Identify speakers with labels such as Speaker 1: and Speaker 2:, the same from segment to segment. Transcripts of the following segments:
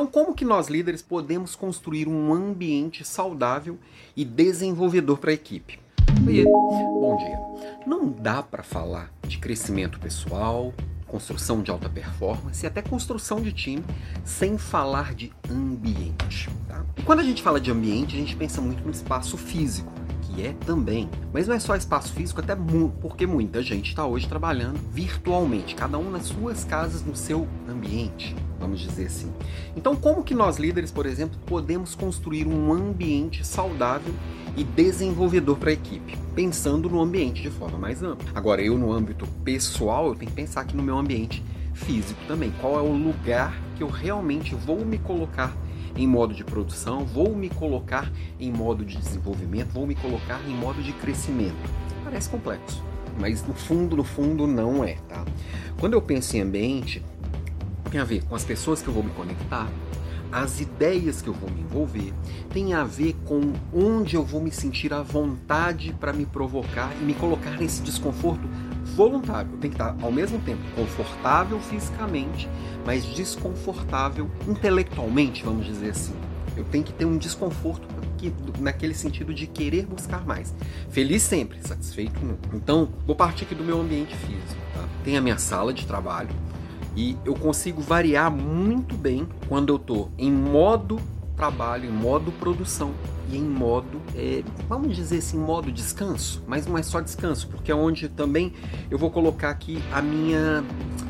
Speaker 1: Então, como que nós líderes podemos construir um ambiente saudável e desenvolvedor para a equipe? Oiê, bom dia. Não dá para falar de crescimento pessoal, construção de alta performance e até construção de time sem falar de ambiente. Tá? E quando a gente fala de ambiente, a gente pensa muito no espaço físico, que é também. Mas não é só espaço físico, até porque muita gente está hoje trabalhando virtualmente, cada um nas suas casas, no seu ambiente, vamos dizer assim. Então, como que nós líderes, por exemplo, podemos construir um ambiente saudável e desenvolvedor para a equipe, pensando no ambiente de forma mais ampla. Agora, eu no âmbito pessoal, eu tenho que pensar aqui no meu ambiente físico também. Qual é o lugar que eu realmente vou me colocar em modo de produção, vou me colocar em modo de desenvolvimento, vou me colocar em modo de crescimento. Parece complexo, mas no fundo, no fundo não é, tá? Quando eu penso em ambiente, tem a ver com as pessoas que eu vou me conectar, as ideias que eu vou me envolver, tem a ver com onde eu vou me sentir à vontade para me provocar e me colocar nesse desconforto voluntário. Eu tenho que estar ao mesmo tempo confortável fisicamente, mas desconfortável intelectualmente, vamos dizer assim. Eu tenho que ter um desconforto que, naquele sentido de querer buscar mais. Feliz sempre, satisfeito nunca. Então, vou partir aqui do meu ambiente físico. Tá? Tem a minha sala de trabalho, e eu consigo variar muito bem quando eu estou em modo trabalho, em modo produção e em modo, é, vamos dizer assim, modo descanso, mas não é só descanso, porque é onde também eu vou colocar aqui a minha,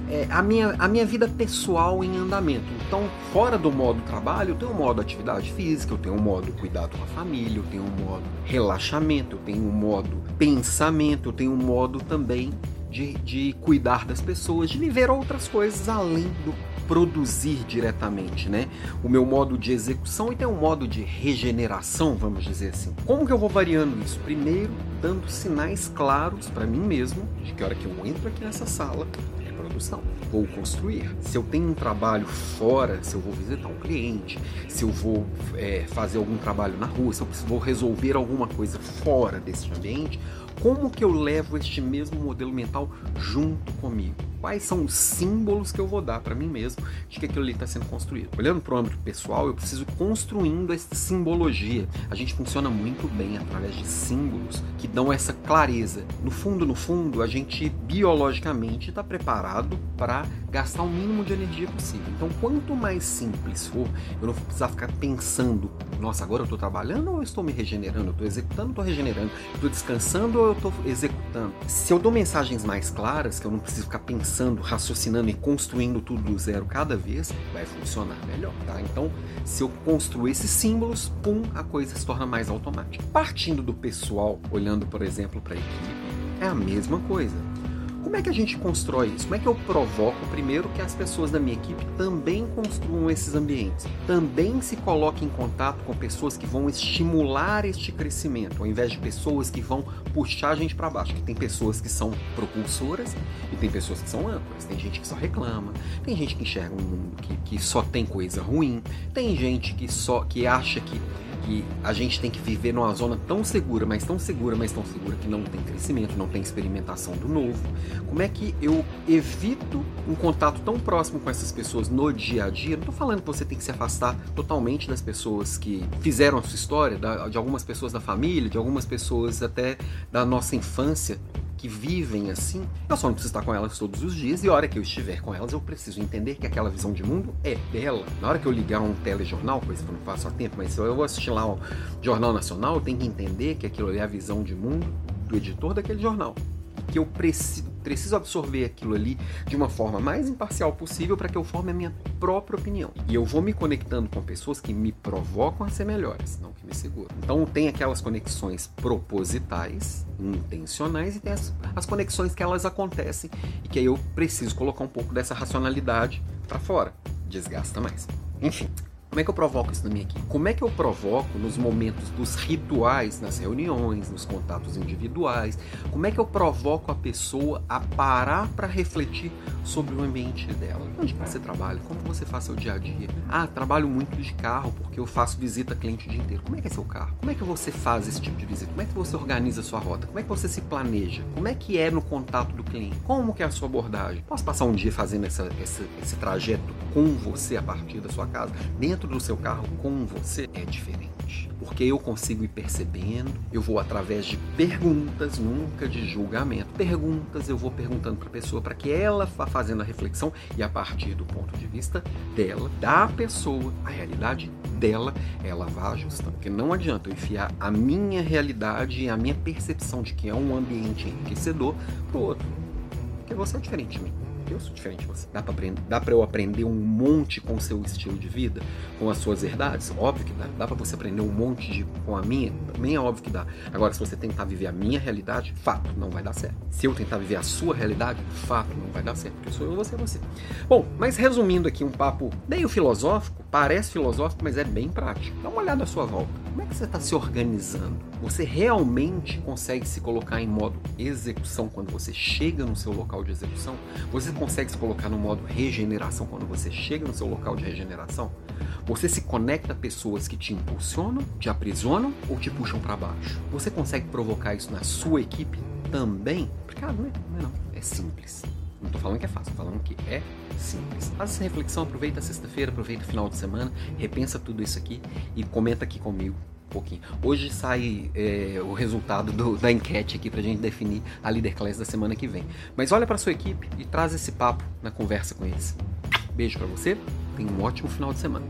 Speaker 1: é, a minha, a minha vida pessoal em andamento. Então, fora do modo trabalho, eu tenho um modo atividade física, eu tenho um modo cuidado com a família, eu tenho um modo relaxamento, eu tenho um modo pensamento, eu tenho um modo também de, de cuidar das pessoas, de viver outras coisas além do produzir diretamente, né? O meu modo de execução e tem um modo de regeneração, vamos dizer assim. Como que eu vou variando isso? Primeiro, dando sinais claros para mim mesmo de que hora que eu entro aqui nessa sala é produção. Vou construir. Se eu tenho um trabalho fora, se eu vou visitar um cliente, se eu vou é, fazer algum trabalho na rua, se eu vou resolver alguma coisa fora desse ambiente, como que eu levo este mesmo modelo mental junto comigo? Quais são os símbolos que eu vou dar para mim mesmo de que aquilo ali está sendo construído? Olhando para o âmbito pessoal, eu preciso construindo essa simbologia. A gente funciona muito bem através de símbolos que dão essa clareza. No fundo, no fundo, a gente biologicamente está preparado para gastar o mínimo de energia possível. Então, quanto mais simples for, eu não vou precisar ficar pensando, nossa, agora eu estou trabalhando ou eu estou me regenerando? Eu estou executando ou estou regenerando? Estou descansando ou eu estou executando? Se eu dou mensagens mais claras, que eu não preciso ficar pensando, raciocinando e construindo tudo do zero cada vez, vai funcionar melhor, tá? Então, se eu construir esses símbolos, pum, a coisa se torna mais automática. Partindo do pessoal, olhando, por exemplo, para a equipe, é a mesma coisa como é que a gente constrói isso? Como é que eu provoco, primeiro, que as pessoas da minha equipe também construam esses ambientes? Também se coloquem em contato com pessoas que vão estimular este crescimento, ao invés de pessoas que vão puxar a gente para baixo. Que tem pessoas que são propulsoras e tem pessoas que são âncoras. Tem gente que só reclama, tem gente que enxerga um mundo que, que só tem coisa ruim, tem gente que só que acha que que a gente tem que viver numa zona tão segura, mas tão segura, mas tão segura que não tem crescimento, não tem experimentação do novo. Como é que eu evito um contato tão próximo com essas pessoas no dia a dia? Não estou falando que você tem que se afastar totalmente das pessoas que fizeram a sua história, de algumas pessoas da família, de algumas pessoas até da nossa infância, que vivem assim, eu só não preciso estar com elas todos os dias e a hora que eu estiver com elas eu preciso entender que aquela visão de mundo é dela. Na hora que eu ligar um telejornal, coisa que eu não faço há tempo, mas se eu vou assistir lá um Jornal Nacional, eu tenho que entender que aquilo é a visão de mundo do editor daquele jornal. Que eu preciso preciso absorver aquilo ali de uma forma mais imparcial possível para que eu forme a minha própria opinião. E eu vou me conectando com pessoas que me provocam a ser melhores, não que me seguram. Então tem aquelas conexões propositais, intencionais, e tem as, as conexões que elas acontecem e que aí eu preciso colocar um pouco dessa racionalidade para fora. Desgasta mais. Enfim, Como é que eu provoco isso na minha equipe? Como é que eu provoco nos momentos dos rituais, nas reuniões, nos contatos individuais? Como é que eu provoco a pessoa a parar para refletir sobre o ambiente dela? Onde você trabalha? Como você faz seu dia a dia? Ah, trabalho muito de carro porque eu faço visita cliente o dia inteiro. Como é que é seu carro? Como é que você faz esse tipo de visita? Como é que você organiza a sua rota? Como é que você se planeja? Como é que é no contato do cliente? Como que é a sua abordagem? Posso passar um dia fazendo essa, essa, esse trajeto com você a partir da sua casa? Dentro dentro do seu carro com você é diferente. Porque eu consigo ir percebendo, eu vou através de perguntas, nunca de julgamento. Perguntas, eu vou perguntando para a pessoa para que ela vá fazendo a reflexão e a partir do ponto de vista dela, da pessoa, a realidade dela, ela vá ajustando. Porque não adianta eu enfiar a minha realidade e a minha percepção de que é um ambiente enriquecedor para o outro. Porque você é diferente de mim eu sou diferente de você. Dá pra, aprender, dá pra eu aprender um monte com o seu estilo de vida, com as suas verdades? Óbvio que dá. Dá pra você aprender um monte de, com a minha? Também é óbvio que dá. Agora, se você tentar viver a minha realidade, fato, não vai dar certo. Se eu tentar viver a sua realidade, fato, não vai dar certo. Porque sou eu, você é você. Bom, mas resumindo aqui um papo meio filosófico, parece filosófico, mas é bem prático. Dá uma olhada à sua volta. Como é que você está se organizando? Você realmente consegue se colocar em modo execução quando você chega no seu local de execução? Você consegue se colocar no modo regeneração quando você chega no seu local de regeneração? Você se conecta a pessoas que te impulsionam, te aprisionam ou te puxam para baixo? Você consegue provocar isso na sua equipe também? Porque, ah, não é, não é, não. é simples. Não estou falando que é fácil, estou falando que é simples. Faz essa reflexão, aproveita a sexta-feira, aproveita o final de semana, repensa tudo isso aqui e comenta aqui comigo um pouquinho. Hoje sai é, o resultado do, da enquete aqui para a gente definir a Leader Class da semana que vem. Mas olha para sua equipe e traz esse papo na conversa com eles. Beijo para você, tenha um ótimo final de semana.